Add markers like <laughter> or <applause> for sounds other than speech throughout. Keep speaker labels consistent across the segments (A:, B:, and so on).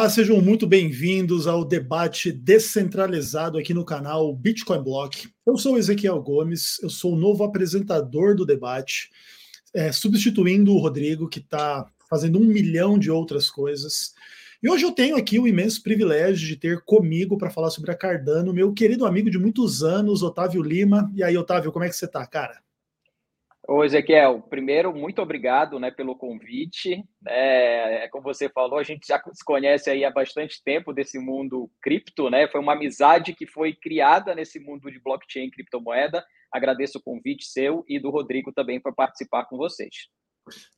A: Olá, sejam muito bem-vindos ao debate descentralizado aqui no canal Bitcoin Block. Eu sou Ezequiel Gomes, eu sou o novo apresentador do debate, é, substituindo o Rodrigo, que está fazendo um milhão de outras coisas. E hoje eu tenho aqui o imenso privilégio de ter comigo para falar sobre a Cardano, meu querido amigo de muitos anos, Otávio Lima. E aí, Otávio, como é que você está, cara?
B: Ô, Ezequiel, primeiro, muito obrigado né, pelo convite. É, é, como você falou, a gente já se conhece aí há bastante tempo desse mundo cripto, né? Foi uma amizade que foi criada nesse mundo de blockchain e criptomoeda. Agradeço o convite seu e do Rodrigo também para participar com vocês.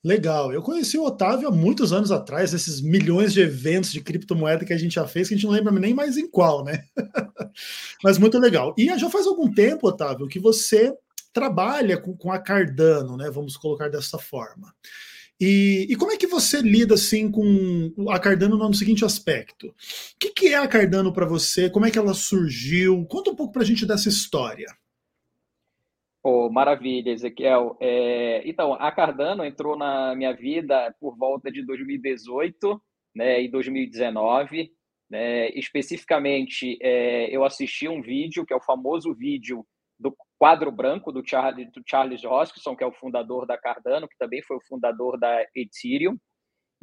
A: Legal. Eu conheci o Otávio há muitos anos atrás, esses milhões de eventos de criptomoeda que a gente já fez, que a gente não lembra nem mais em qual, né? <laughs> Mas muito legal. E já faz algum tempo, Otávio, que você trabalha com, com a Cardano, né? Vamos colocar dessa forma. E, e, como é que você lida assim com a Cardano no seguinte aspecto? O que, que é a Cardano para você? Como é que ela surgiu? Conta um pouco para a gente dessa história.
B: Oh, maravilha, Ezequiel. É, então, a Cardano entrou na minha vida por volta de 2018 né, e 2019. Né, especificamente, é, eu assisti um vídeo, que é o famoso vídeo do quadro branco do Charles, do Charles Hoskinson, que é o fundador da Cardano, que também foi o fundador da Ethereum,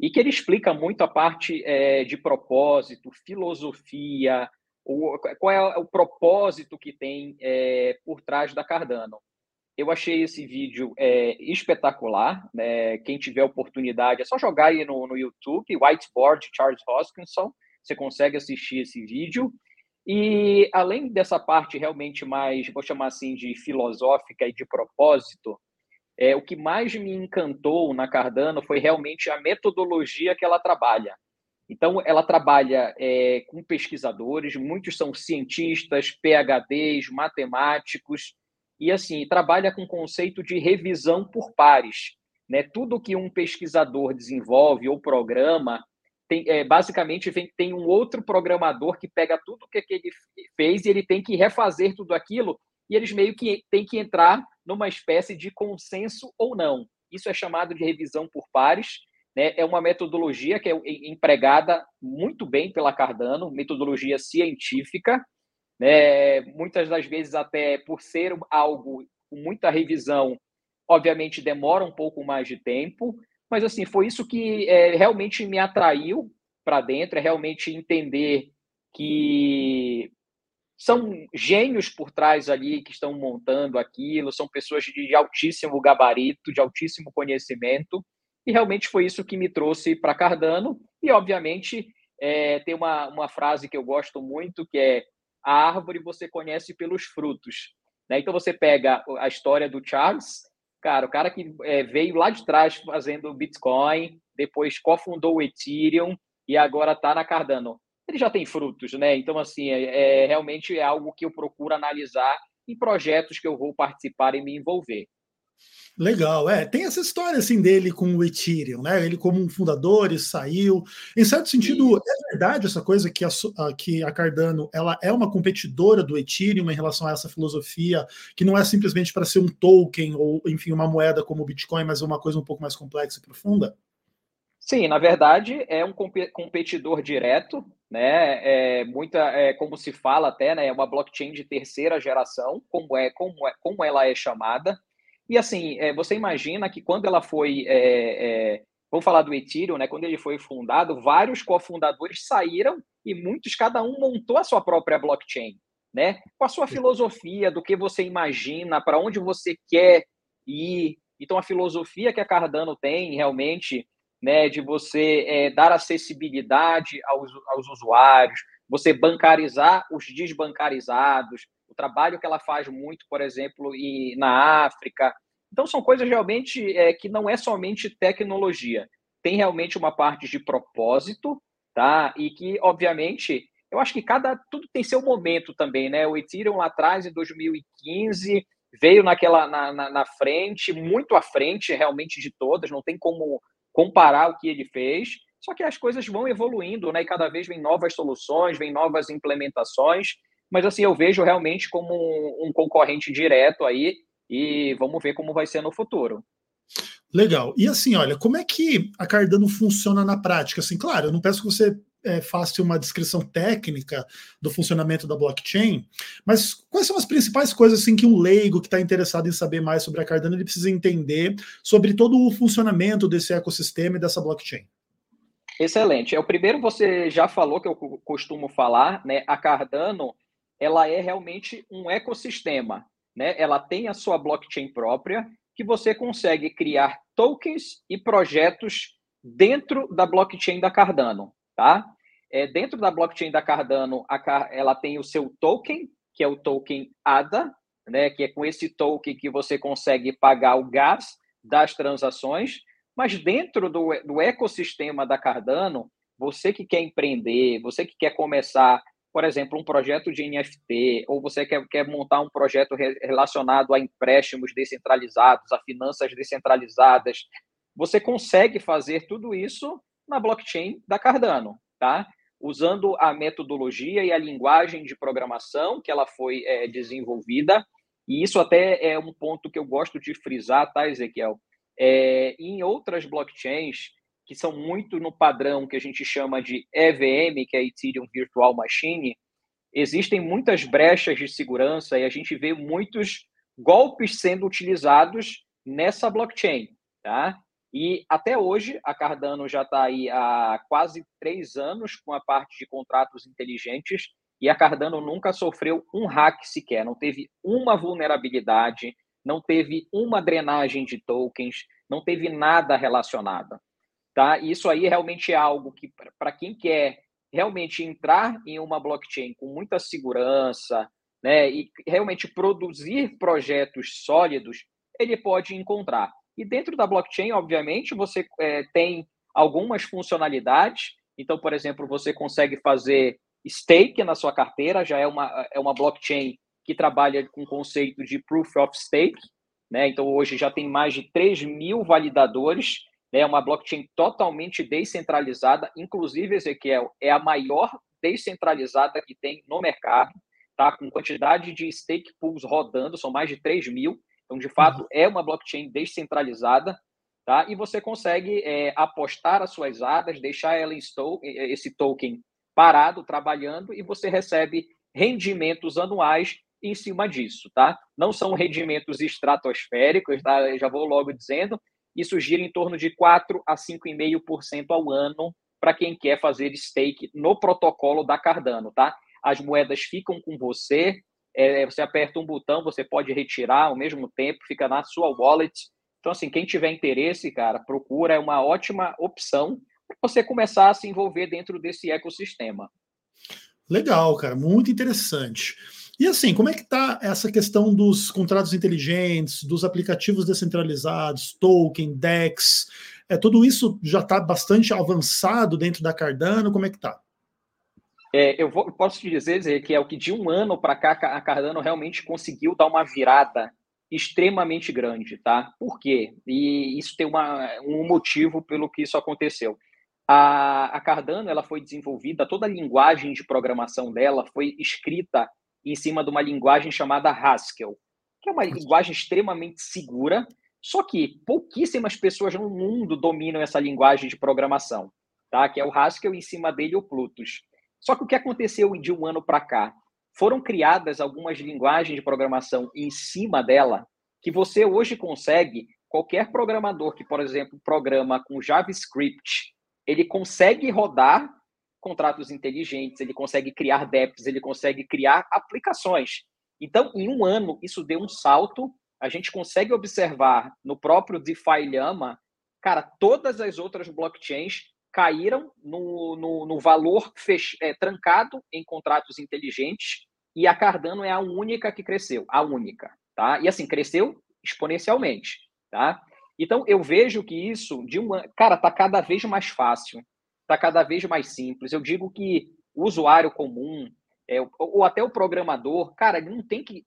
B: e que ele explica muito a parte é, de propósito, filosofia, o, qual é o propósito que tem é, por trás da Cardano. Eu achei esse vídeo é, espetacular. Né? Quem tiver oportunidade, é só jogar aí no, no YouTube, Whiteboard Charles Hoskinson, você consegue assistir esse vídeo. E além dessa parte realmente mais, vou chamar assim, de filosófica e de propósito, é, o que mais me encantou na Cardano foi realmente a metodologia que ela trabalha. Então, ela trabalha é, com pesquisadores, muitos são cientistas, PhDs, matemáticos, e assim, trabalha com o conceito de revisão por pares. Né? Tudo que um pesquisador desenvolve ou programa, tem, é, basicamente vem, tem um outro programador que pega tudo que, que ele fez e ele tem que refazer tudo aquilo e eles meio que têm que entrar numa espécie de consenso ou não. Isso é chamado de revisão por pares. Né? É uma metodologia que é empregada muito bem pela Cardano, metodologia científica. Né? Muitas das vezes, até por ser algo com muita revisão, obviamente demora um pouco mais de tempo, mas, assim, foi isso que é, realmente me atraiu para dentro, é realmente entender que são gênios por trás ali que estão montando aquilo, são pessoas de altíssimo gabarito, de altíssimo conhecimento, e realmente foi isso que me trouxe para Cardano. E, obviamente, é, tem uma, uma frase que eu gosto muito, que é a árvore você conhece pelos frutos. Né? Então, você pega a história do Charles, Cara, o cara que é, veio lá de trás fazendo Bitcoin, depois cofundou o Ethereum e agora está na Cardano. Ele já tem frutos, né? Então, assim, é, é, realmente é algo que eu procuro analisar em projetos que eu vou participar e me envolver.
A: Legal, é. Tem essa história assim dele com o Ethereum, né? Ele como um fundador e saiu. Em certo sentido, Sim. é verdade essa coisa que a, que a Cardano ela é uma competidora do Ethereum em relação a essa filosofia, que não é simplesmente para ser um token ou, enfim, uma moeda como o Bitcoin, mas é uma coisa um pouco mais complexa e profunda?
B: Sim, na verdade é um competidor direto, né? É muita, é, como se fala até, né? É uma blockchain de terceira geração, como é, como é, como ela é chamada. E assim, é, você imagina que quando ela foi. É, é, vamos falar do Ethereum, né? Quando ele foi fundado, vários cofundadores saíram e muitos, cada um montou a sua própria blockchain, né? Com a sua filosofia do que você imagina, para onde você quer ir. Então, a filosofia que a Cardano tem realmente, né, de você é, dar acessibilidade aos, aos usuários, você bancarizar os desbancarizados, o trabalho que ela faz muito, por exemplo, e na África. Então, são coisas realmente é, que não é somente tecnologia, tem realmente uma parte de propósito, tá? E que, obviamente, eu acho que cada tudo tem seu momento também, né? O Ethereum lá atrás, em 2015, veio naquela na, na, na frente, muito à frente realmente de todas, não tem como comparar o que ele fez. Só que as coisas vão evoluindo, né? E cada vez vem novas soluções, vem novas implementações mas assim, eu vejo realmente como um, um concorrente direto aí e vamos ver como vai ser no futuro.
A: Legal. E assim, olha, como é que a Cardano funciona na prática? Assim, claro, eu não peço que você é, faça uma descrição técnica do funcionamento da blockchain, mas quais são as principais coisas assim, que um leigo que está interessado em saber mais sobre a Cardano ele precisa entender sobre todo o funcionamento desse ecossistema e dessa blockchain?
B: Excelente. É o primeiro você já falou que eu costumo falar, né? A Cardano, ela é realmente um ecossistema, né? Ela tem a sua blockchain própria que você consegue criar tokens e projetos dentro da blockchain da Cardano, tá? É, dentro da blockchain da Cardano, a, ela tem o seu token, que é o token ADA, né, que é com esse token que você consegue pagar o gás das transações, mas dentro do, do ecossistema da Cardano, você que quer empreender, você que quer começar, por exemplo, um projeto de NFT, ou você quer, quer montar um projeto relacionado a empréstimos descentralizados, a finanças descentralizadas, você consegue fazer tudo isso na blockchain da Cardano, tá? Usando a metodologia e a linguagem de programação que ela foi é, desenvolvida. E isso até é um ponto que eu gosto de frisar, tá, Ezequiel? É, em outras blockchains, que são muito no padrão que a gente chama de EVM, que é Ethereum Virtual Machine, existem muitas brechas de segurança e a gente vê muitos golpes sendo utilizados nessa blockchain, tá? E até hoje, a Cardano já está aí há quase três anos com a parte de contratos inteligentes e a Cardano nunca sofreu um hack sequer, não teve uma vulnerabilidade, não teve uma drenagem de tokens, não teve nada relacionado. Tá? Isso aí realmente é algo que, para quem quer realmente entrar em uma blockchain com muita segurança né, e realmente produzir projetos sólidos, ele pode encontrar. E dentro da blockchain, obviamente, você é, tem algumas funcionalidades. Então, por exemplo, você consegue fazer stake na sua carteira, já é uma, é uma blockchain que trabalha com o conceito de proof of stake. Né? Então, hoje já tem mais de 3 mil validadores. É né? uma blockchain totalmente descentralizada. Inclusive, Ezequiel, é a maior descentralizada que tem no mercado, tá? com quantidade de stake pools rodando, são mais de 3 mil. Então, de fato, uhum. é uma blockchain descentralizada, tá? E você consegue é, apostar as suas ADAs, deixar ela em esse token parado, trabalhando, e você recebe rendimentos anuais em cima disso, tá? Não são rendimentos estratosféricos, tá? Eu já vou logo dizendo. Isso gira em torno de 4 a 5,5% ao ano para quem quer fazer stake no protocolo da Cardano, tá? As moedas ficam com você, é, você aperta um botão, você pode retirar ao mesmo tempo, fica na sua wallet. Então, assim, quem tiver interesse, cara, procura, é uma ótima opção para você começar a se envolver dentro desse ecossistema.
A: Legal, cara, muito interessante. E assim, como é que está essa questão dos contratos inteligentes, dos aplicativos descentralizados, token, DEX? É, tudo isso já está bastante avançado dentro da Cardano? Como é que está?
B: É, eu vou, posso te dizer, que é o que de um ano para cá a Cardano realmente conseguiu dar uma virada extremamente grande, tá? Por quê? E isso tem uma, um motivo pelo que isso aconteceu. A, a Cardano ela foi desenvolvida, toda a linguagem de programação dela foi escrita em cima de uma linguagem chamada Haskell, que é uma linguagem extremamente segura, só que pouquíssimas pessoas no mundo dominam essa linguagem de programação, tá? Que é o Haskell em cima dele o Plutus. Só que o que aconteceu de um ano para cá? Foram criadas algumas linguagens de programação em cima dela que você hoje consegue, qualquer programador que, por exemplo, programa com JavaScript, ele consegue rodar contratos inteligentes, ele consegue criar dApps, ele consegue criar aplicações. Então, em um ano, isso deu um salto. A gente consegue observar no próprio DeFi Llama, cara, todas as outras blockchains caíram no, no, no valor fech, é, trancado em contratos inteligentes e a Cardano é a única que cresceu, a única, tá? E assim, cresceu exponencialmente, tá? Então, eu vejo que isso, de uma, cara, tá cada vez mais fácil, tá cada vez mais simples. Eu digo que o usuário comum, é, ou até o programador, cara, ele não tem que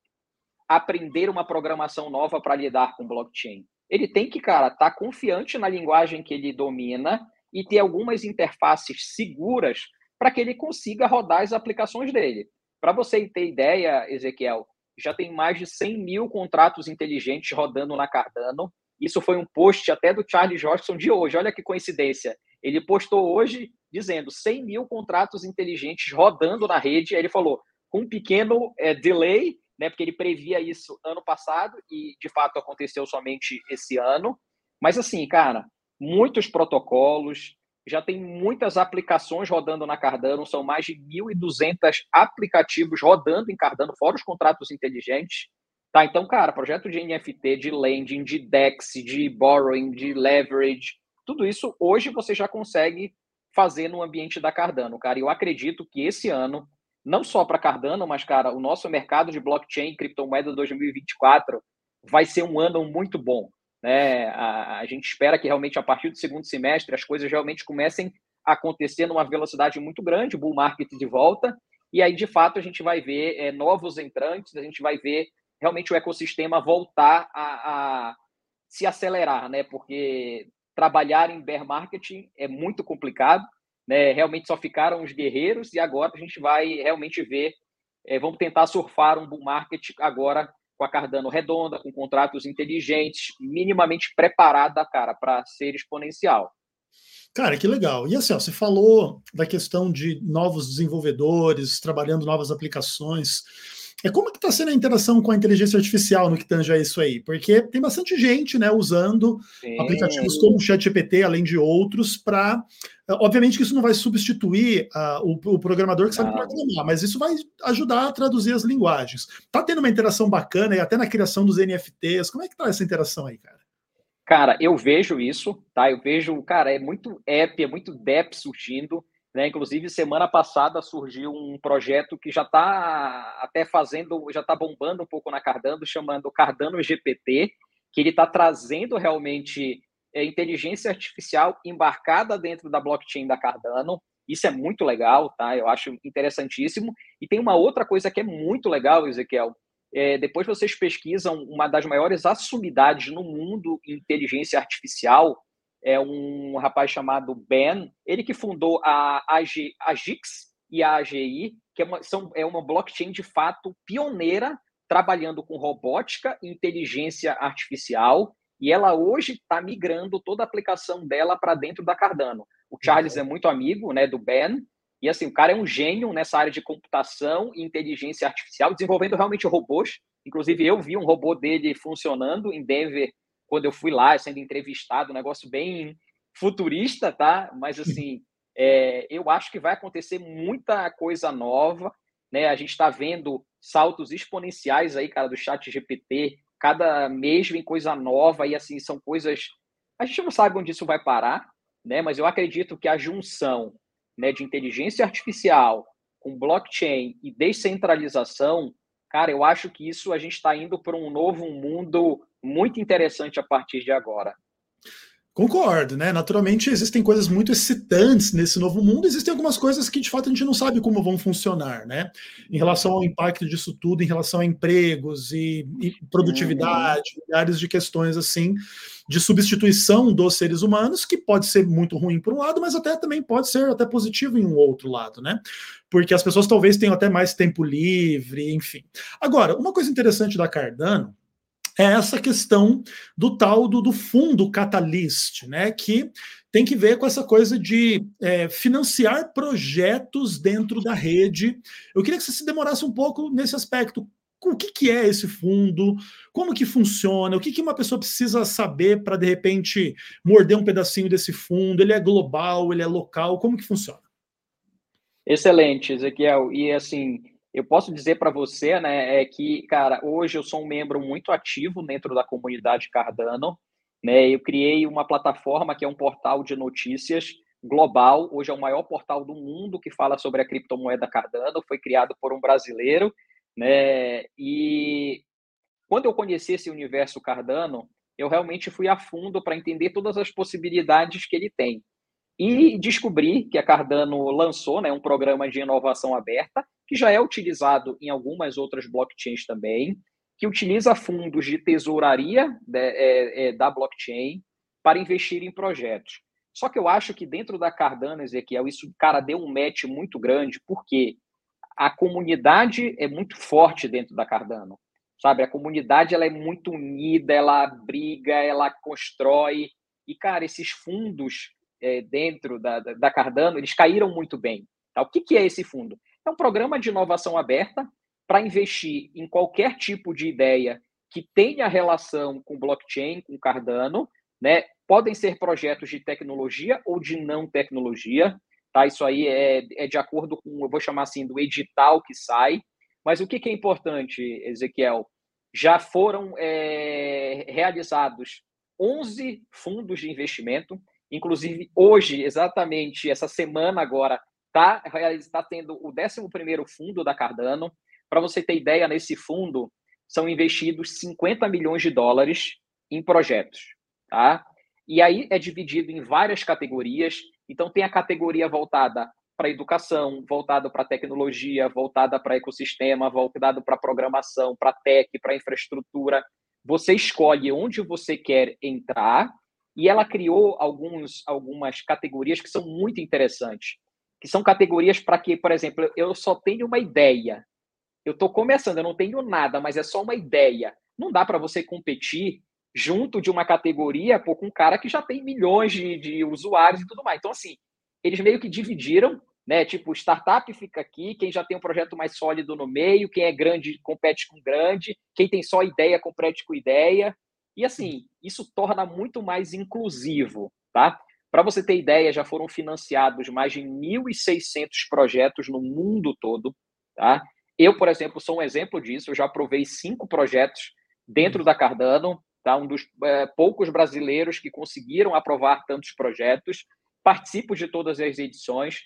B: aprender uma programação nova para lidar com blockchain. Ele tem que, cara, estar tá confiante na linguagem que ele domina e ter algumas interfaces seguras para que ele consiga rodar as aplicações dele. Para você ter ideia, Ezequiel, já tem mais de 100 mil contratos inteligentes rodando na Cardano. Isso foi um post até do Charles Jorgensen de hoje. Olha que coincidência. Ele postou hoje dizendo 100 mil contratos inteligentes rodando na rede. Aí ele falou, com um pequeno é, delay, né, porque ele previa isso ano passado e de fato aconteceu somente esse ano. Mas assim, cara, muitos protocolos, já tem muitas aplicações rodando na Cardano, são mais de 1.200 aplicativos rodando em Cardano, fora os contratos inteligentes. Tá, então, cara, projeto de NFT, de lending, de DEX, de borrowing, de leverage, tudo isso hoje você já consegue fazer no ambiente da Cardano, cara. E eu acredito que esse ano, não só para Cardano, mas, cara, o nosso mercado de blockchain e criptomoeda 2024 vai ser um ano muito bom. Né? A, a, gente espera que realmente a partir do segundo semestre as coisas realmente comecem a acontecer numa velocidade muito grande, bull market de volta, e aí de fato a gente vai ver é, novos entrantes, a gente vai ver realmente o ecossistema voltar a, a se acelerar, né? Porque trabalhar em bear marketing é muito complicado, né? Realmente só ficaram os guerreiros e agora a gente vai realmente ver, é, vamos tentar surfar um bull market agora com a Cardano redonda, com contratos inteligentes, minimamente preparada, cara, para ser exponencial.
A: Cara, que legal. E assim, ó, você falou da questão de novos desenvolvedores trabalhando novas aplicações. É como que está sendo a interação com a inteligência artificial no que tange a isso aí? Porque tem bastante gente, né, usando Sim. aplicativos como o ChatGPT, além de outros, para. Obviamente que isso não vai substituir uh, o, o, programador que sabe não. programar, mas isso vai ajudar a traduzir as linguagens. Tá tendo uma interação bacana e até na criação dos NFTs. Como é que tá essa interação aí, cara?
B: Cara, eu vejo isso, tá? Eu vejo, cara, é muito app, é muito DEP surgindo. Né? Inclusive, semana passada surgiu um projeto que já está até fazendo, já está bombando um pouco na Cardano, chamando Cardano GPT, que ele está trazendo realmente é, inteligência artificial embarcada dentro da blockchain da Cardano. Isso é muito legal, tá? Eu acho interessantíssimo. E tem uma outra coisa que é muito legal, Ezequiel. É, depois vocês pesquisam uma das maiores assumidades no mundo em inteligência artificial, é um rapaz chamado Ben, ele que fundou a AG, Agix e a AGI, que é uma, são, é uma blockchain de fato pioneira, trabalhando com robótica e inteligência artificial, e ela hoje está migrando toda a aplicação dela para dentro da Cardano. O Charles uhum. é muito amigo né, do Ben, e assim, o cara é um gênio nessa área de computação e inteligência artificial, desenvolvendo realmente robôs. Inclusive, eu vi um robô dele funcionando em Denver quando eu fui lá sendo entrevistado, um negócio bem futurista, tá? Mas assim, é, eu acho que vai acontecer muita coisa nova, né? A gente está vendo saltos exponenciais aí, cara, do chat GPT, cada mês vem coisa nova e assim, são coisas. A gente não sabe onde isso vai parar, né? Mas eu acredito que a junção né, de inteligência artificial com blockchain e descentralização, cara, eu acho que isso a gente está indo para um novo mundo muito interessante a partir de agora.
A: Concordo, né? Naturalmente existem coisas muito excitantes nesse novo mundo, existem algumas coisas que de fato a gente não sabe como vão funcionar, né? Em relação ao impacto disso tudo, em relação a empregos e, e produtividade, uhum. milhares de questões assim de substituição dos seres humanos, que pode ser muito ruim por um lado, mas até também pode ser até positivo em um outro lado, né? Porque as pessoas talvez tenham até mais tempo livre, enfim. Agora, uma coisa interessante da Cardano é essa questão do tal do, do fundo Catalyst, né? Que tem que ver com essa coisa de é, financiar projetos dentro da rede. Eu queria que você se demorasse um pouco nesse aspecto. O que, que é esse fundo? Como que funciona? O que, que uma pessoa precisa saber para, de repente, morder um pedacinho desse fundo? Ele é global? Ele é local? Como que funciona?
B: Excelente, Ezequiel. E, assim, eu posso dizer para você, né, é que, cara, hoje eu sou um membro muito ativo dentro da comunidade Cardano, né? Eu criei uma plataforma que é um portal de notícias global, hoje é o maior portal do mundo que fala sobre a criptomoeda Cardano, foi criado por um brasileiro, né? E quando eu conheci esse universo Cardano, eu realmente fui a fundo para entender todas as possibilidades que ele tem. E descobri que a Cardano lançou né, um programa de inovação aberta, que já é utilizado em algumas outras blockchains também, que utiliza fundos de tesouraria né, é, é, da blockchain para investir em projetos. Só que eu acho que dentro da Cardano, Ezequiel, isso, cara, deu um match muito grande, porque a comunidade é muito forte dentro da Cardano, sabe? A comunidade ela é muito unida, ela briga, ela constrói. E, cara, esses fundos é, dentro da, da Cardano, eles caíram muito bem. Tá? O que, que é esse fundo? É um programa de inovação aberta para investir em qualquer tipo de ideia que tenha relação com blockchain, com Cardano, né? Podem ser projetos de tecnologia ou de não tecnologia, tá? Isso aí é, é de acordo com, eu vou chamar assim, do edital que sai. Mas o que, que é importante, Ezequiel? Já foram é, realizados 11 fundos de investimento, inclusive hoje, exatamente essa semana agora, está tá tendo o 11 fundo da Cardano. Para você ter ideia, nesse fundo são investidos 50 milhões de dólares em projetos. Tá? E aí é dividido em várias categorias. Então, tem a categoria voltada para educação, voltada para tecnologia, voltada para ecossistema, voltada para programação, para tech, para infraestrutura. Você escolhe onde você quer entrar e ela criou alguns, algumas categorias que são muito interessantes, que são categorias para que, por exemplo, eu só tenho uma ideia, eu estou começando, eu não tenho nada, mas é só uma ideia. Não dá para você competir junto de uma categoria com um cara que já tem milhões de, de usuários e tudo mais. Então, assim, eles meio que dividiram, né? Tipo, startup fica aqui, quem já tem um projeto mais sólido no meio, quem é grande compete com grande, quem tem só ideia compete com ideia. E assim, isso torna muito mais inclusivo, tá? Para você ter ideia, já foram financiados mais de 1.600 projetos no mundo todo, tá? Eu, por exemplo, sou um exemplo disso. Eu já aprovei cinco projetos dentro da Cardano, tá? Um dos é, poucos brasileiros que conseguiram aprovar tantos projetos. Participo de todas as edições.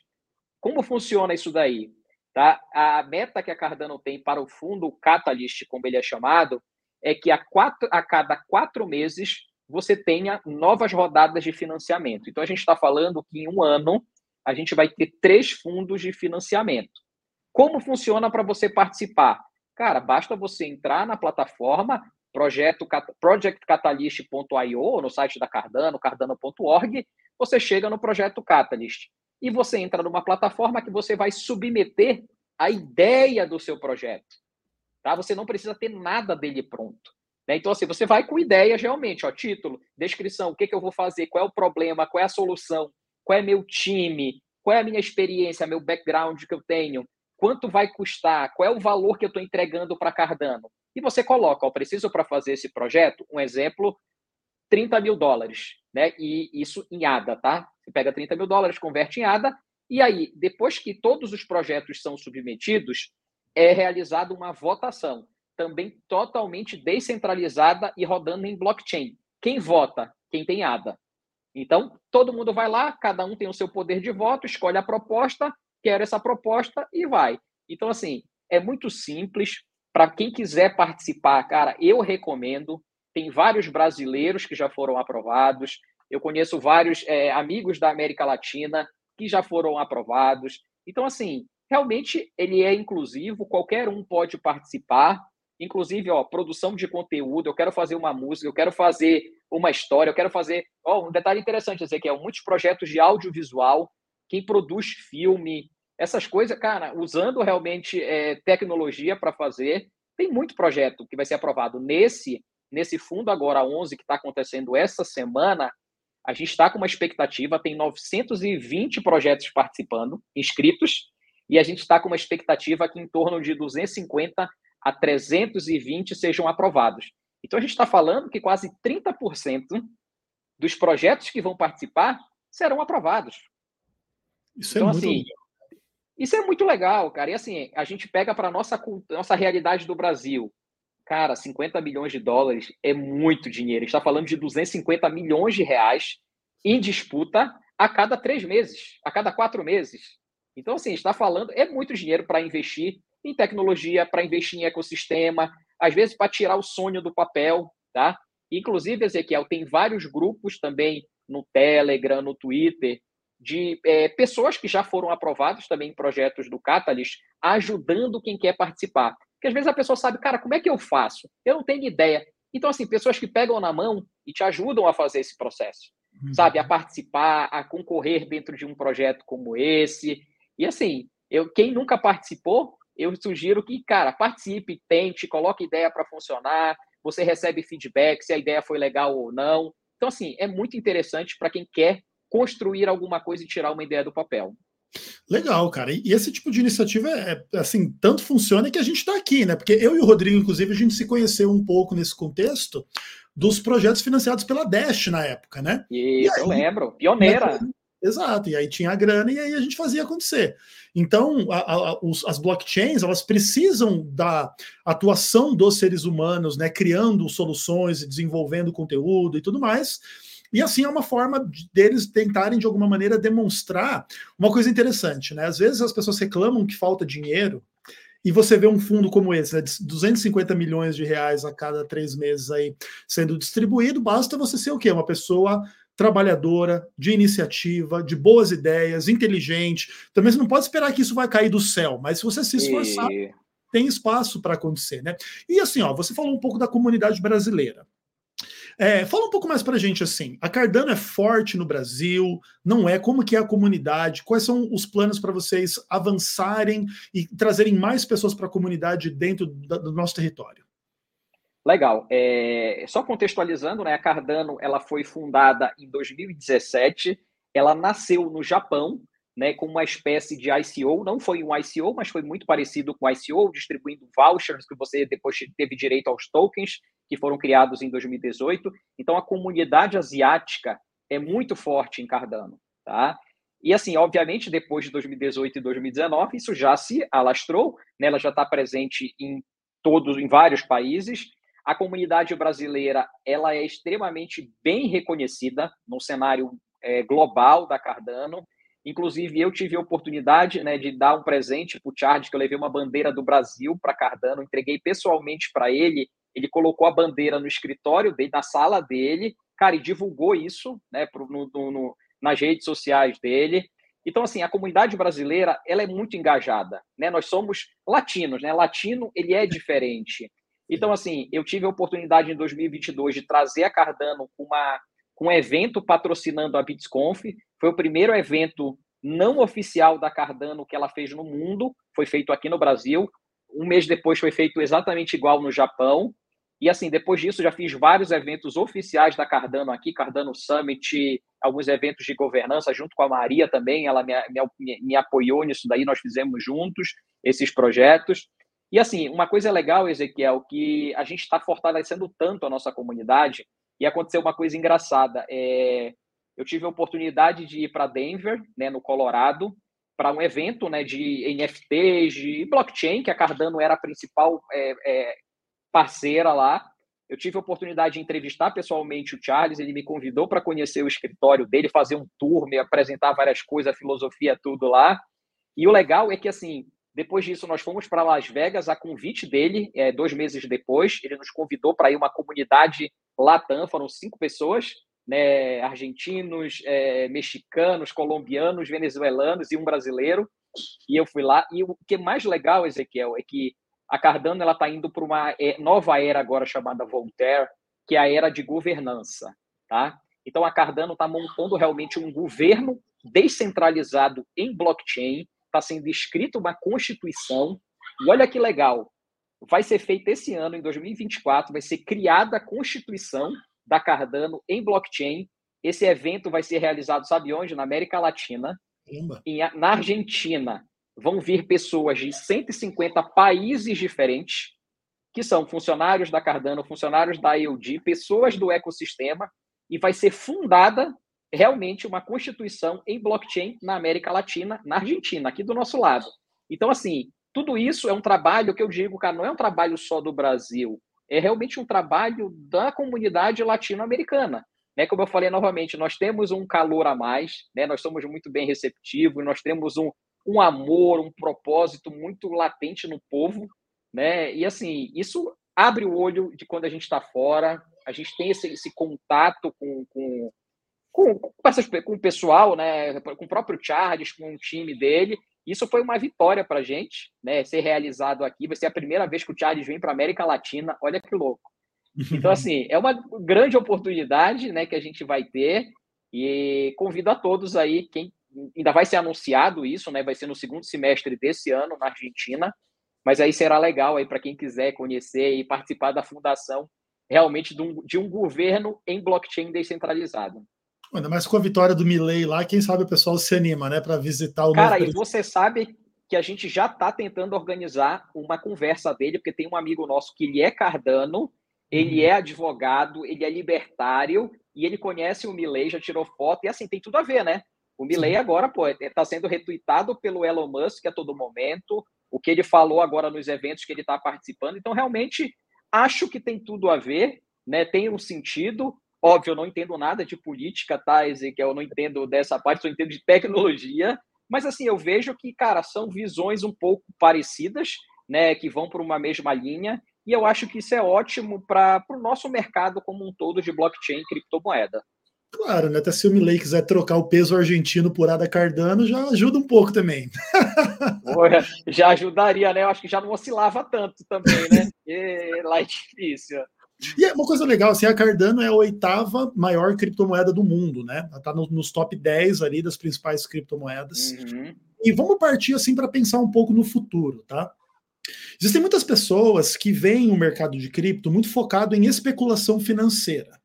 B: Como funciona isso daí? Tá? A meta que a Cardano tem para o fundo Catalyst, como ele é chamado, é que a, quatro, a cada quatro meses você tenha novas rodadas de financiamento. Então, a gente está falando que em um ano a gente vai ter três fundos de financiamento. Como funciona para você participar? Cara, basta você entrar na plataforma projectcatalyst.io, no site da Cardano, cardano.org, você chega no projeto Catalyst e você entra numa plataforma que você vai submeter a ideia do seu projeto. Tá? Você não precisa ter nada dele pronto. Né? Então, assim, você vai com ideias realmente, ó, título, descrição, o que, que eu vou fazer, qual é o problema, qual é a solução, qual é meu time, qual é a minha experiência, meu background que eu tenho, quanto vai custar, qual é o valor que eu estou entregando para Cardano. E você coloca, ó, preciso para fazer esse projeto, um exemplo, 30 mil dólares, né? E isso em ADA, tá? Você pega 30 mil dólares, converte em ADA, e aí, depois que todos os projetos são submetidos, é realizada uma votação, também totalmente descentralizada e rodando em blockchain. Quem vota? Quem tem ADA. Então, todo mundo vai lá, cada um tem o seu poder de voto, escolhe a proposta, quero essa proposta e vai. Então, assim, é muito simples. Para quem quiser participar, cara, eu recomendo. Tem vários brasileiros que já foram aprovados. Eu conheço vários é, amigos da América Latina que já foram aprovados. Então, assim, realmente ele é inclusivo, qualquer um pode participar. Inclusive, ó, produção de conteúdo, eu quero fazer uma música, eu quero fazer uma história, eu quero fazer. Ó, um detalhe interessante, dizer que é muitos projetos de audiovisual quem produz filme, essas coisas, cara, usando realmente é, tecnologia para fazer, tem muito projeto que vai ser aprovado nesse nesse fundo agora 11 que está acontecendo essa semana. A gente está com uma expectativa, tem 920 projetos participando, inscritos, e a gente está com uma expectativa que em torno de 250 a 320 sejam aprovados. Então a gente está falando que quase 30% dos projetos que vão participar serão aprovados. Isso é então, é assim, legal. isso é muito legal, cara. E assim, a gente pega para nossa nossa realidade do Brasil. Cara, 50 milhões de dólares é muito dinheiro. A gente está falando de 250 milhões de reais em disputa a cada três meses, a cada quatro meses. Então, assim, está falando, é muito dinheiro para investir em tecnologia, para investir em ecossistema, às vezes para tirar o sonho do papel, tá? Inclusive, Ezequiel, tem vários grupos também no Telegram, no Twitter, de é, pessoas que já foram aprovadas também em projetos do Catalyst, ajudando quem quer participar. Porque às vezes a pessoa sabe, cara, como é que eu faço? Eu não tenho ideia. Então, assim, pessoas que pegam na mão e te ajudam a fazer esse processo, uhum. sabe? A participar, a concorrer dentro de um projeto como esse. E assim, eu, quem nunca participou, eu sugiro que, cara, participe, tente, coloque ideia para funcionar, você recebe feedback se a ideia foi legal ou não. Então, assim, é muito interessante para quem quer construir alguma coisa e tirar uma ideia do papel.
A: Legal, cara. E esse tipo de iniciativa é, é assim, tanto funciona que a gente está aqui, né? Porque eu e o Rodrigo, inclusive, a gente se conheceu um pouco nesse contexto dos projetos financiados pela Dash na época, né?
B: Isso, aí, eu lembro. Pioneira.
A: Exato, e aí tinha a grana e aí a gente fazia acontecer. Então, a, a, os, as blockchains, elas precisam da atuação dos seres humanos, né, criando soluções e desenvolvendo conteúdo e tudo mais, e assim é uma forma deles tentarem, de alguma maneira, demonstrar uma coisa interessante. Né? Às vezes as pessoas reclamam que falta dinheiro, e você vê um fundo como esse, né, de 250 milhões de reais a cada três meses aí sendo distribuído, basta você ser o quê? Uma pessoa trabalhadora, de iniciativa, de boas ideias, inteligente. Também você não pode esperar que isso vai cair do céu, mas se você se esforçar, e... tem espaço para acontecer, né? E assim, ó, você falou um pouco da comunidade brasileira. É, fala um pouco mais para a gente assim. A Cardano é forte no Brasil? Não é? Como que é a comunidade? Quais são os planos para vocês avançarem e trazerem mais pessoas para a comunidade dentro do nosso território?
B: Legal. É, só contextualizando, né, a Cardano ela foi fundada em 2017. Ela nasceu no Japão, né, com uma espécie de ICO. Não foi um ICO, mas foi muito parecido com ICO, distribuindo vouchers que você depois teve direito aos tokens que foram criados em 2018. Então, a comunidade asiática é muito forte em Cardano, tá? E assim, obviamente, depois de 2018 e 2019, isso já se alastrou, né? ela já está presente em todos, em vários países. A comunidade brasileira, ela é extremamente bem reconhecida no cenário é, global da Cardano. Inclusive, eu tive a oportunidade né, de dar um presente para o Charles, que eu levei uma bandeira do Brasil para Cardano, entreguei pessoalmente para ele ele colocou a bandeira no escritório dele, na sala dele, cara, e divulgou isso né, pro, no, no, nas redes sociais dele. Então, assim, a comunidade brasileira, ela é muito engajada, né? Nós somos latinos, né? Latino, ele é diferente. Então, assim, eu tive a oportunidade em 2022 de trazer a Cardano com, uma, um evento patrocinando a BitsConf. Foi o primeiro evento não oficial da Cardano que ela fez no mundo, foi feito aqui no Brasil. Um mês depois foi feito exatamente igual no Japão. E assim, depois disso, já fiz vários eventos oficiais da Cardano aqui, Cardano Summit, alguns eventos de governança, junto com a Maria também, ela me, me, me apoiou nisso daí, nós fizemos juntos esses projetos. E assim, uma coisa legal, Ezequiel, que a gente está fortalecendo tanto a nossa comunidade, e aconteceu uma coisa engraçada. É, eu tive a oportunidade de ir para Denver, né, no Colorado, para um evento né, de NFTs, de blockchain, que a Cardano era a principal é, é, parceira lá. Eu tive a oportunidade de entrevistar pessoalmente o Charles, ele me convidou para conhecer o escritório dele, fazer um tour, me apresentar várias coisas, a filosofia, tudo lá. E o legal é que, assim, depois disso, nós fomos para Las Vegas a convite dele, é, dois meses depois. Ele nos convidou para ir uma comunidade Latam, foram cinco pessoas, né, argentinos, é, mexicanos, colombianos, venezuelanos e um brasileiro. E eu fui lá. E o que é mais legal, Ezequiel, é que a Cardano ela está indo para uma é, nova era agora chamada Voltaire, que é a era de governança, tá? Então a Cardano está montando realmente um governo descentralizado em blockchain, está sendo escrito uma constituição. E olha que legal, vai ser feito esse ano, em 2024, vai ser criada a constituição da Cardano em blockchain. Esse evento vai ser realizado, sabe onde? Na América Latina, em, na Argentina, vão vir pessoas de 150 países diferentes, que são funcionários da Cardano, funcionários da IOD, pessoas do ecossistema, e vai ser fundada realmente uma constituição em blockchain na América Latina, na Argentina, aqui do nosso lado. Então, assim, tudo isso é um trabalho que eu digo, cara, não é um trabalho só do Brasil, é realmente um trabalho da comunidade latino-americana. Né? Como eu falei novamente, nós temos um calor a mais, né? nós somos muito bem receptivos, nós temos um, um amor, um propósito muito latente no povo, né? E assim, isso abre o olho de quando a gente está fora, a gente tem esse, esse contato com, com, com, com, essas, com o pessoal, né? com o próprio Charles, com o time dele. Isso foi uma vitória para a gente, né? Ser realizado aqui. Vai ser a primeira vez que o Charles vem para a América Latina. Olha que louco. Então, assim, é uma grande oportunidade né, que a gente vai ter. E convido a todos aí, quem ainda vai ser anunciado isso, né? Vai ser no segundo semestre desse ano na Argentina, mas aí será legal aí para quem quiser conhecer e participar da fundação realmente de um, de um governo em blockchain descentralizado.
A: Ainda mais com a vitória do Milley lá, quem sabe o pessoal se anima, né, para visitar o
B: Cara, e você sabe que a gente já está tentando organizar uma conversa dele, porque tem um amigo nosso que ele é cardano, ele uhum. é advogado, ele é libertário e ele conhece o Milley, já tirou foto e assim tem tudo a ver, né? O Milley agora, pô, está sendo retweetado pelo Elon Musk a todo momento, o que ele falou agora nos eventos que ele está participando. Então, realmente, acho que tem tudo a ver, né? Tem um sentido. Óbvio, eu não entendo nada de política, tá, Ezequiel? Eu não entendo dessa parte, só entendo de tecnologia. Mas, assim, eu vejo que, cara, são visões um pouco parecidas, né? Que vão por uma mesma linha. E eu acho que isso é ótimo para o nosso mercado como um todo de blockchain e criptomoeda.
A: Claro, né? Até se o Milley quiser trocar o peso argentino por Ada Cardano, já ajuda um pouco também. <laughs>
B: Porra, já ajudaria, né? Eu acho que já não oscilava tanto também, né? <laughs> E lá é difícil.
A: E é uma coisa legal, assim, a Cardano é a oitava maior criptomoeda do mundo, né? Ela está no, nos top 10 ali das principais criptomoedas. Uhum. E vamos partir assim para pensar um pouco no futuro, tá? Existem muitas pessoas que veem o mercado de cripto muito focado em especulação financeira.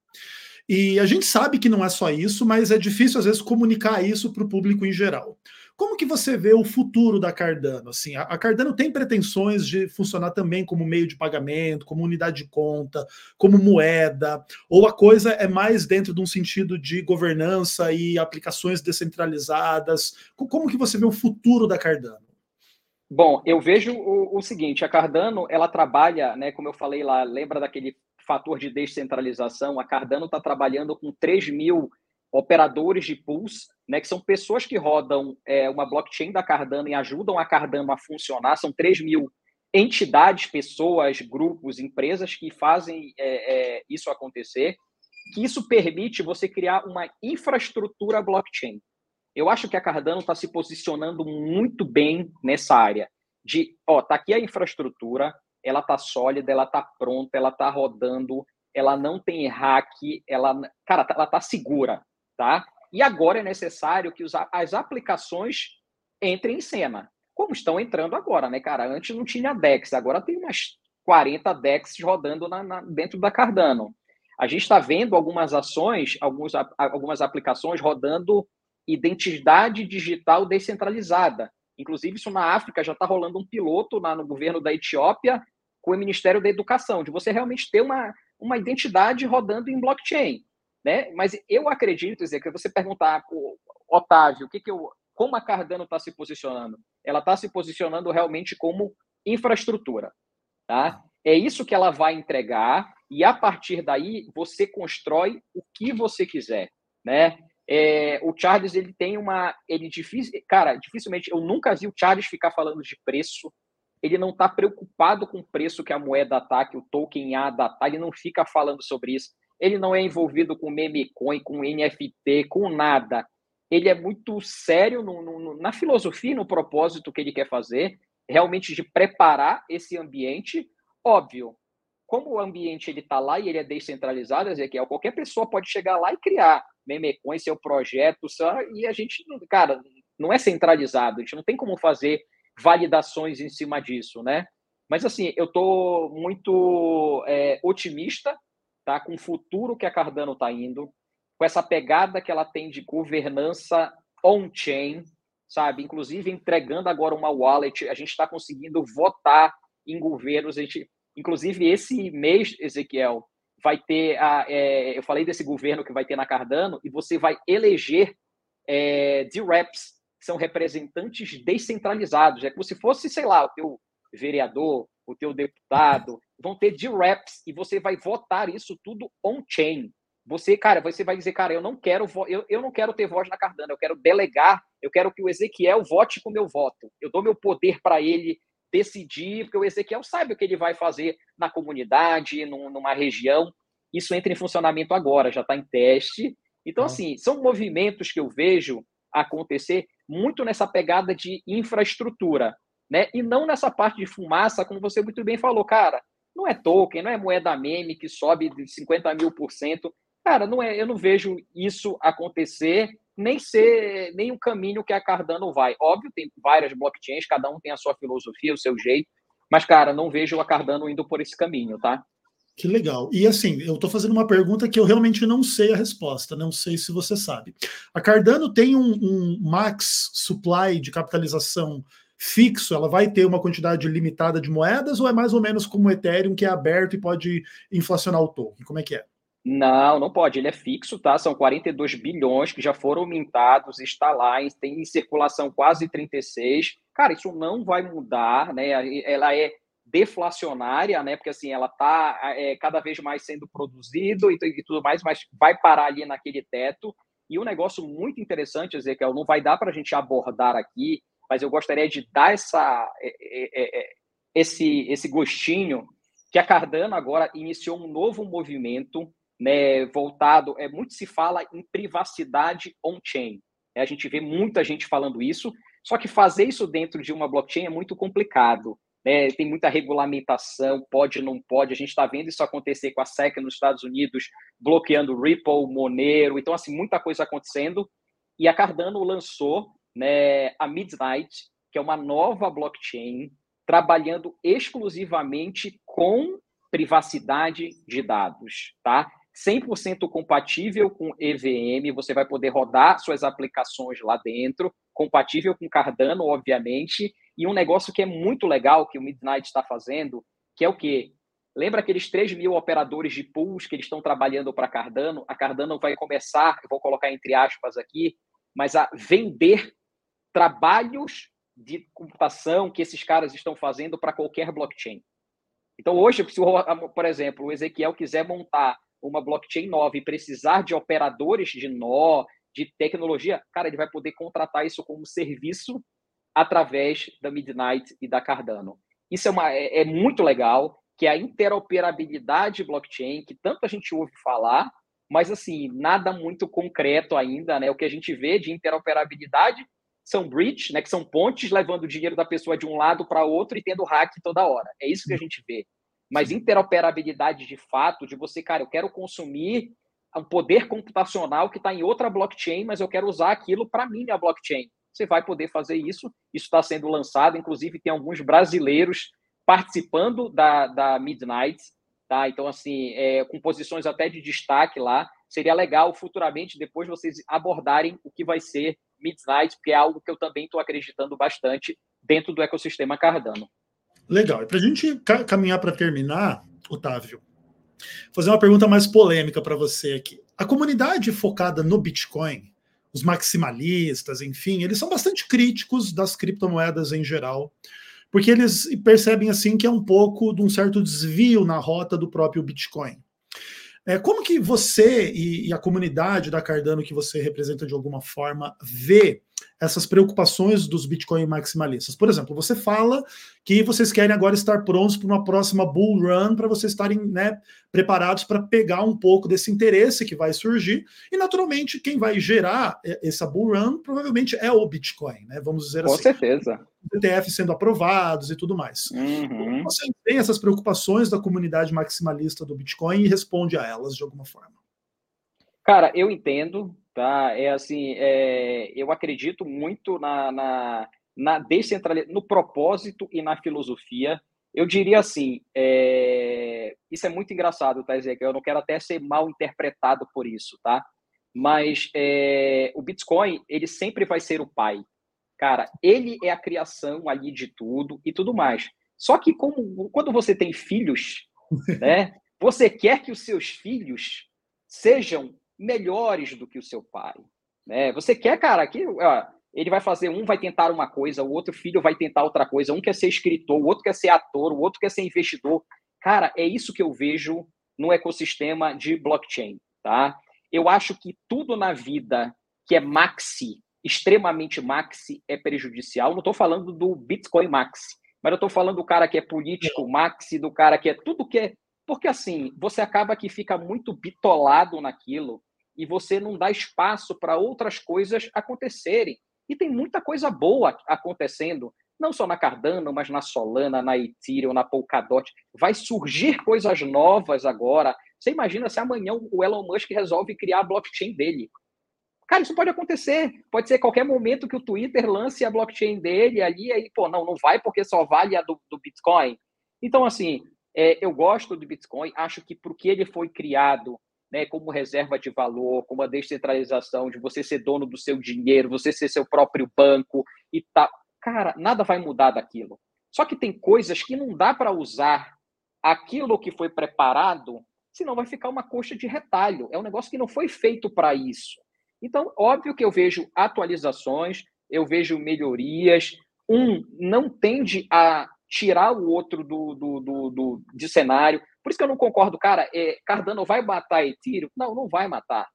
A: E a gente sabe que não é só isso, mas é difícil às vezes comunicar isso para o público em geral. Como que você vê o futuro da Cardano? Assim, a Cardano tem pretensões de funcionar também como meio de pagamento, como unidade de conta, como moeda, ou a coisa é mais dentro de um sentido de governança e aplicações descentralizadas? Como que você vê o futuro da Cardano?
B: Bom, eu vejo o, o seguinte, a Cardano, ela trabalha, né, como eu falei lá, lembra daquele fator de descentralização, a Cardano está trabalhando com 3 mil operadores de pools, né, que são pessoas que rodam é, uma blockchain da Cardano e ajudam a Cardano a funcionar. São 3 mil entidades, pessoas, grupos, empresas que fazem é, é, isso acontecer, que isso permite você criar uma infraestrutura blockchain. Eu acho que a Cardano está se posicionando muito bem nessa área de, ó, tá aqui a infraestrutura, ela tá sólida, ela tá pronta, ela tá rodando, ela não tem hack, ela, cara, ela tá segura, tá? E agora é necessário que as aplicações entrem em cena, como estão entrando agora, né, cara? Antes não tinha DEX, agora tem umas 40 DEX rodando na, na, dentro da Cardano. A gente está vendo algumas ações, alguns, algumas aplicações rodando identidade digital descentralizada. Inclusive, isso na África já está rolando um piloto lá no governo da Etiópia com o Ministério da Educação, de você realmente ter uma, uma identidade rodando em blockchain. Né? Mas eu acredito, Zé, que você perguntar Otávio o que, que eu, como a Cardano está se posicionando, ela está se posicionando realmente como infraestrutura. Tá? É isso que ela vai entregar, e a partir daí você constrói o que você quiser. Né? É, o Charles ele tem uma. Ele difícil, cara, dificilmente eu nunca vi o Charles ficar falando de preço ele não está preocupado com o preço que a moeda está, que o token está, ele não fica falando sobre isso. Ele não é envolvido com meme coin, com NFT, com nada. Ele é muito sério no, no, na filosofia, no propósito que ele quer fazer, realmente de preparar esse ambiente. Óbvio, como o ambiente ele está lá e ele é descentralizado, Ezequiel, qualquer pessoa pode chegar lá e criar meme coin, seu projeto, e a gente, cara, não é centralizado, a gente não tem como fazer validações em cima disso, né? Mas assim, eu estou muito é, otimista, tá? Com o futuro que a Cardano está indo, com essa pegada que ela tem de governança on-chain, sabe? Inclusive entregando agora uma wallet, a gente está conseguindo votar em governos. A gente, inclusive esse mês, Ezequiel, vai ter a, é, eu falei desse governo que vai ter na Cardano e você vai eleger é, reps são representantes descentralizados. É como se fosse, sei lá, o teu vereador, o teu deputado, vão ter de reps e você vai votar isso tudo on-chain. Você, cara, você vai dizer, cara, eu não quero eu, eu não quero ter voz na Cardano, eu quero delegar, eu quero que o Ezequiel vote com o meu voto. Eu dou meu poder para ele decidir, porque o Ezequiel sabe o que ele vai fazer na comunidade, num, numa região. Isso entra em funcionamento agora, já está em teste. Então, assim, são movimentos que eu vejo acontecer muito nessa pegada de infraestrutura, né? E não nessa parte de fumaça, como você muito bem falou, cara. Não é token, não é moeda meme que sobe de 50 mil por cento. Cara, não é, eu não vejo isso acontecer, nem ser nem o caminho que a Cardano vai. Óbvio, tem várias blockchains, cada um tem a sua filosofia, o seu jeito, mas, cara, não vejo a Cardano indo por esse caminho, tá?
A: Que legal. E assim, eu estou fazendo uma pergunta que eu realmente não sei a resposta, não sei se você sabe. A Cardano tem um, um max supply de capitalização fixo? Ela vai ter uma quantidade limitada de moedas ou é mais ou menos como o Ethereum, que é aberto e pode inflacionar o token? Como é que é?
B: Não, não pode. Ele é fixo, tá? São 42 bilhões que já foram mintados, está lá, tem em circulação quase 36. Cara, isso não vai mudar, né? Ela é deflacionária, né? Porque assim, ela está é, cada vez mais sendo produzido e, e, tudo mais, mas vai parar ali naquele teto. E um negócio muito interessante, Ezequiel, não vai dar para a gente abordar aqui, mas eu gostaria de dar essa, é, é, é, esse, esse gostinho que a Cardano agora iniciou um novo movimento né, voltado, é muito se fala em privacidade on-chain. É, a gente vê muita gente falando isso, só que fazer isso dentro de uma blockchain é muito complicado. Né? Tem muita regulamentação, pode, não pode. A gente está vendo isso acontecer com a SEC nos Estados Unidos, bloqueando Ripple, Monero. Então, assim, muita coisa acontecendo. E a Cardano lançou né, a Midnight, que é uma nova blockchain trabalhando exclusivamente com privacidade de dados, tá? 100% compatível com EVM, você vai poder rodar suas aplicações lá dentro, compatível com Cardano, obviamente, e um negócio que é muito legal que o Midnight está fazendo, que é o quê? Lembra aqueles 3 mil operadores de pools que eles estão trabalhando para Cardano? A Cardano vai começar, vou colocar entre aspas aqui, mas a vender trabalhos de computação que esses caras estão fazendo para qualquer blockchain. Então, hoje, se, por exemplo, o Ezequiel quiser montar uma blockchain nova e precisar de operadores de nó, de tecnologia, cara, ele vai poder contratar isso como serviço através da Midnight e da Cardano. Isso é, uma, é, é muito legal, que é a interoperabilidade blockchain, que tanto a gente ouve falar, mas assim, nada muito concreto ainda, né? O que a gente vê de interoperabilidade são bridge, né, que são pontes levando o dinheiro da pessoa de um lado para outro e tendo hack toda hora. É isso que a gente vê. Mas interoperabilidade de fato, de você, cara, eu quero consumir um poder computacional que está em outra blockchain, mas eu quero usar aquilo para minha blockchain. Você vai poder fazer isso. Isso está sendo lançado, inclusive tem alguns brasileiros participando da, da Midnight, tá? Então, assim, é, com posições até de destaque lá. Seria legal futuramente, depois vocês abordarem o que vai ser Midnight, porque é algo que eu também estou acreditando bastante dentro do ecossistema Cardano.
A: Legal. E para a gente caminhar para terminar, Otávio, fazer uma pergunta mais polêmica para você aqui. A comunidade focada no Bitcoin, os maximalistas, enfim, eles são bastante críticos das criptomoedas em geral, porque eles percebem assim que é um pouco de um certo desvio na rota do próprio Bitcoin. É, como que você e, e, a comunidade da Cardano que você representa de alguma forma vê essas preocupações dos Bitcoin maximalistas. Por exemplo, você fala que vocês querem agora estar prontos para uma próxima bull run, para vocês estarem né, preparados para pegar um pouco desse interesse que vai surgir. E, naturalmente, quem vai gerar essa bull run provavelmente é o Bitcoin, né? Vamos dizer
B: Com
A: assim.
B: Com certeza.
A: ETF sendo aprovados e tudo mais.
B: Uhum.
A: Você tem essas preocupações da comunidade maximalista do Bitcoin e responde a elas de alguma forma?
B: Cara, eu entendo, tá? É assim, é, eu acredito muito na, na, na descentralização, no propósito e na filosofia. Eu diria assim, é, isso é muito engraçado, tá, Ezequiel? Eu não quero até ser mal interpretado por isso, tá? Mas é, o Bitcoin, ele sempre vai ser o pai. Cara, ele é a criação ali de tudo e tudo mais. Só que como, quando você tem filhos, né? <laughs> Você quer que os seus filhos sejam melhores do que o seu pai. Né? Você quer, cara, que ó, ele vai fazer, um vai tentar uma coisa, o outro filho vai tentar outra coisa, um quer ser escritor, o outro quer ser ator, o outro quer ser investidor. Cara, é isso que eu vejo no ecossistema de blockchain, tá? Eu acho que tudo na vida que é maxi, extremamente maxi, é prejudicial. Não estou falando do Bitcoin maxi, mas eu estou falando do cara que é político maxi, do cara que é tudo que é porque assim, você acaba que fica muito bitolado naquilo e você não dá espaço para outras coisas acontecerem. E tem muita coisa boa acontecendo, não só na Cardano, mas na Solana, na Ethereum, na Polkadot. Vai surgir coisas novas agora. Você imagina se amanhã o Elon Musk resolve criar a blockchain dele. Cara, isso pode acontecer. Pode ser qualquer momento que o Twitter lance a blockchain dele ali, aí, pô, não, não vai porque só vale a do, do Bitcoin. Então, assim, É, eu gosto do Bitcoin, acho que porque ele foi criado né, como reserva de valor, como a descentralização, de você ser dono do seu dinheiro, você ser seu próprio banco e tal. Cara, nada vai mudar daquilo. Só que tem coisas que não dá para usar aquilo que foi preparado, senão vai ficar uma coxa de retalho. É um negócio que não foi feito para isso. Então, óbvio que eu vejo atualizações, eu vejo melhorias. Um não tende a tirar o outro do, do, do, do de cenário. Por isso que eu não concordo, cara. É, Cardano vai matar Ethereum? Não, não vai matar.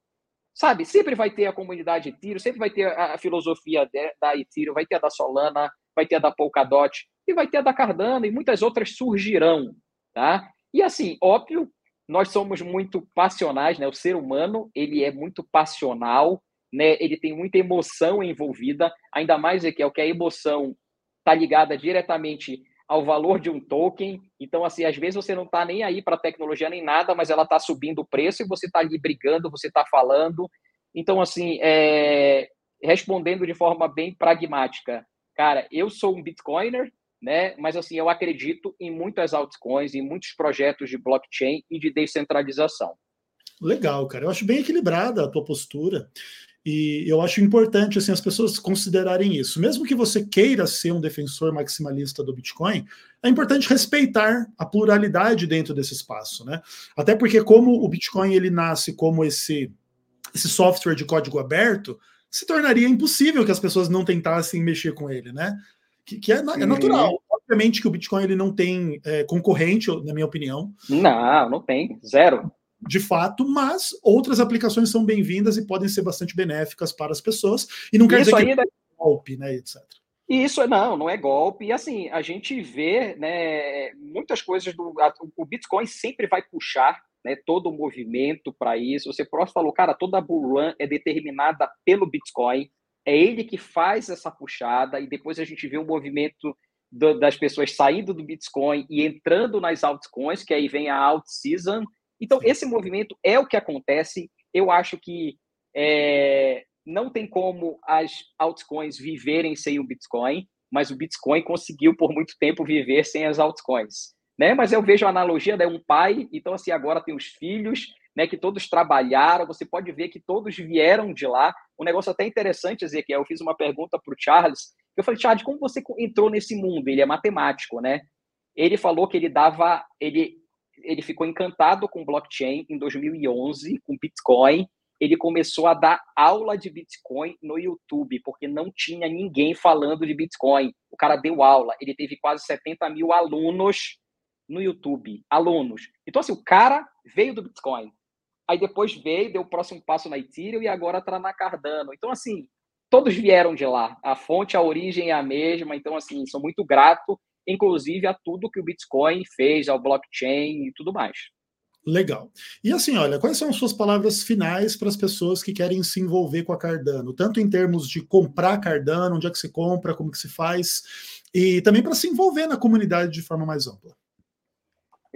B: Sabe, sempre vai ter a comunidade Ethereum, sempre vai ter a, a filosofia de, da Ethereum, vai ter a da Solana, vai ter a da Polkadot e vai ter a da Cardano e muitas outras surgirão, tá? E assim, óbvio, nós somos muito passionais, né? O ser humano, ele é muito passional, né? Ele tem muita emoção envolvida, ainda mais é é o que a emoção está ligada diretamente ao valor de um token. Então, assim, às vezes você não está nem aí para tecnologia nem nada, mas ela está subindo o preço e você está ali brigando, você está falando. Então, assim, é... respondendo de forma bem pragmática, cara, eu sou um Bitcoiner, né? Mas assim, eu acredito em muitas altcoins, em muitos projetos de blockchain e de descentralização.
A: Legal, cara. Eu acho bem equilibrada a tua postura. E eu acho importante assim as pessoas considerarem isso. Mesmo que você queira ser um defensor maximalista do Bitcoin, é importante respeitar a pluralidade dentro desse espaço, né? Até porque como o Bitcoin ele nasce como esse esse software de código aberto, se tornaria impossível que as pessoas não tentassem mexer com ele, né? Que, que é, é, natural. Obviamente que o Bitcoin ele não tem é, concorrente, na minha opinião.
B: Não, não tem. Zero
A: de fato, mas outras aplicações são bem-vindas e podem ser bastante benéficas para as pessoas. E não quer isso dizer que é golpe, né, etc.
B: E isso não, não é golpe. E assim, a gente vê né, muitas coisas do. O Bitcoin sempre vai puxar né, todo o movimento para isso. Você próximo falou, cara, toda a bull é determinada pelo Bitcoin. É ele que faz essa puxada, e depois a gente vê o um movimento do, das pessoas saindo do Bitcoin e entrando nas altcoins, que aí vem a alt season, então, esse movimento é o que acontece. Eu acho que é, não tem como as altcoins viverem sem o Bitcoin, mas o Bitcoin conseguiu por muito tempo viver sem as altcoins. Né? Mas eu vejo a analogia de né? um pai, então assim, agora tem os filhos, né, que todos trabalharam, você pode ver que todos vieram de lá. Um negócio até interessante, Ezequiel, eu fiz uma pergunta para o Charles, eu falei, Charles, como você entrou nesse mundo? Ele é matemático, né? Ele falou que ele dava, ele ele ficou encantado com blockchain em 2011, com Bitcoin. Ele começou a dar aula de Bitcoin no YouTube, porque não tinha ninguém falando de Bitcoin. O cara deu aula, ele teve quase 70 mil alunos no YouTube, alunos. Então, assim, o cara veio do Bitcoin. Aí depois veio, deu o próximo passo na Ethereum e agora está na Cardano. Então, assim, todos vieram de lá. A fonte, a origem é a mesma. Então, assim, sou muito grato inclusive a tudo que o Bitcoin fez, ao blockchain e tudo mais.
A: Legal. E assim, olha, quais são as suas palavras finais para as pessoas que querem se envolver com a Cardano, tanto em termos de comprar Cardano, onde é que se compra, como que se faz, e também para se envolver na comunidade de forma mais ampla.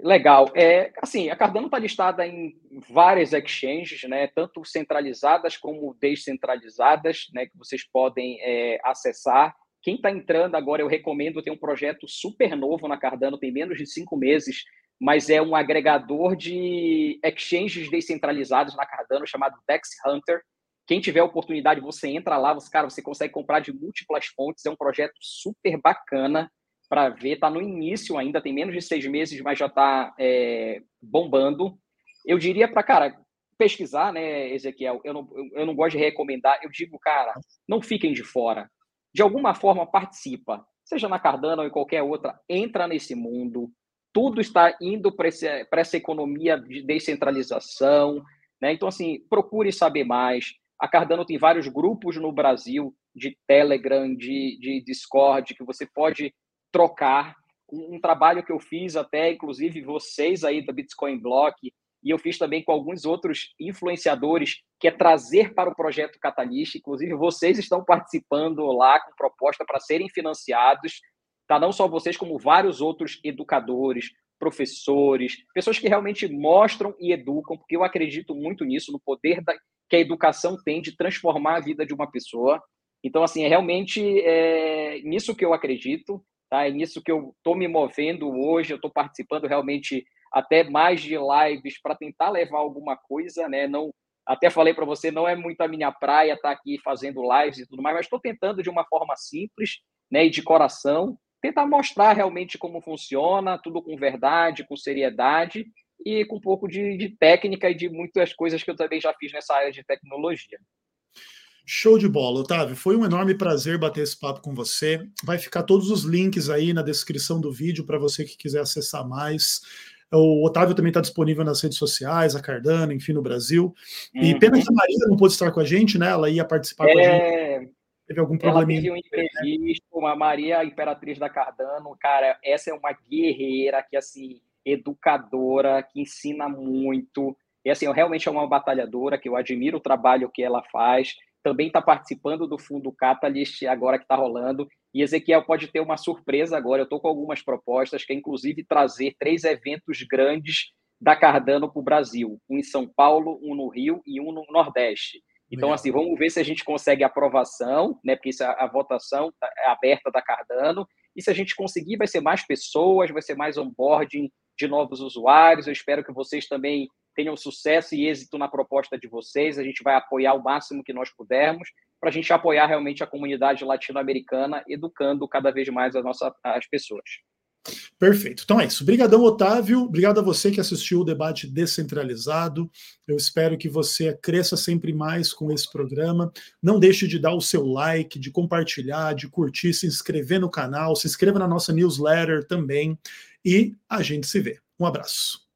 B: Legal. É, assim, a Cardano está listada em várias exchanges, né, tanto centralizadas como descentralizadas, né, que vocês podem é, acessar. Quem está entrando agora, eu recomendo, tem um projeto super novo na Cardano, tem menos de cinco meses, mas é um agregador de exchanges descentralizados na Cardano chamado Dex Hunter. Quem tiver oportunidade, você entra lá, você, cara, você consegue comprar de múltiplas fontes. É um projeto super bacana para ver. Está no início ainda, tem menos de seis meses, mas já está é, bombando. Eu diria para, cara, pesquisar, né, Ezequiel? Eu não, eu não gosto de recomendar. Eu digo, cara, não fiquem de fora de alguma forma participa, seja na Cardano ou em qualquer outra, entra nesse mundo. Tudo está indo para essa economia de descentralização. Né? Então, assim, procure saber mais. A Cardano tem vários grupos no Brasil de Telegram, de, de Discord, que você pode trocar. Um, um trabalho que eu fiz até, inclusive, vocês aí da Bitcoin Block, e eu fiz também com alguns outros influenciadores, que é trazer para o projeto Catalyst. Inclusive, vocês estão participando lá com proposta para serem financiados. Tá? Não só vocês, como vários outros educadores, professores, pessoas que realmente mostram e educam, porque eu acredito muito nisso, no poder da, que a educação tem de transformar a vida de uma pessoa. Então, assim, é realmente é, nisso que eu acredito. tá? É nisso que eu estou me movendo hoje, eu estou participando realmente até mais de lives para tentar levar alguma coisa, né? Não, até falei para você, não é muito a minha praia estar tá aqui fazendo lives e tudo mais, mas estou tentando de uma forma simples, né, e de coração, tentar mostrar realmente como funciona, tudo com verdade, com seriedade e com um pouco de, de técnica e de muitas coisas que eu também já fiz nessa área de tecnologia.
A: Show de bola, Otávio. Foi um enorme prazer bater esse papo com você. Vai ficar todos os links aí na descrição do vídeo para você que quiser acessar mais. O Otávio também está disponível nas redes sociais, a Cardano, enfim, no Brasil. E uhum. pena que a Maria não pôde estar com a gente, né? Ela ia participar é... com a gente. Teve algum problema.
B: Ela teve um imprevisto, a Maria, a imperatriz da Cardano, cara, essa é uma guerreira que, assim, educadora, que ensina muito. E, assim, realmente é uma batalhadora, que eu admiro o trabalho que ela faz também está participando do fundo Catalyst agora que está rolando. E Ezequiel pode ter uma surpresa agora. Eu estou com algumas propostas, que é inclusive trazer três eventos grandes da Cardano para o Brasil: um em São Paulo, um no Rio e um no Nordeste. Então, Legal. assim, vamos ver se a gente consegue aprovação, né? Porque isso, a, a votação tá, é aberta da Cardano. E se a gente conseguir, vai ser mais pessoas, vai ser mais onboarding de novos usuários. Eu espero que vocês também tenham sucesso e êxito na proposta de vocês. A gente vai apoiar o máximo que nós pudermos para a gente apoiar realmente a comunidade latino-americana, educando cada vez mais a nossa, as pessoas.
A: Perfeito. Então é isso. Obrigadão, Otávio. Obrigado a você que assistiu o debate descentralizado. Eu espero que você cresça sempre mais com esse programa. Não deixe de dar o seu like, de compartilhar, de curtir, se inscrever no canal, se inscreva na nossa newsletter também. E a gente se vê. Um abraço.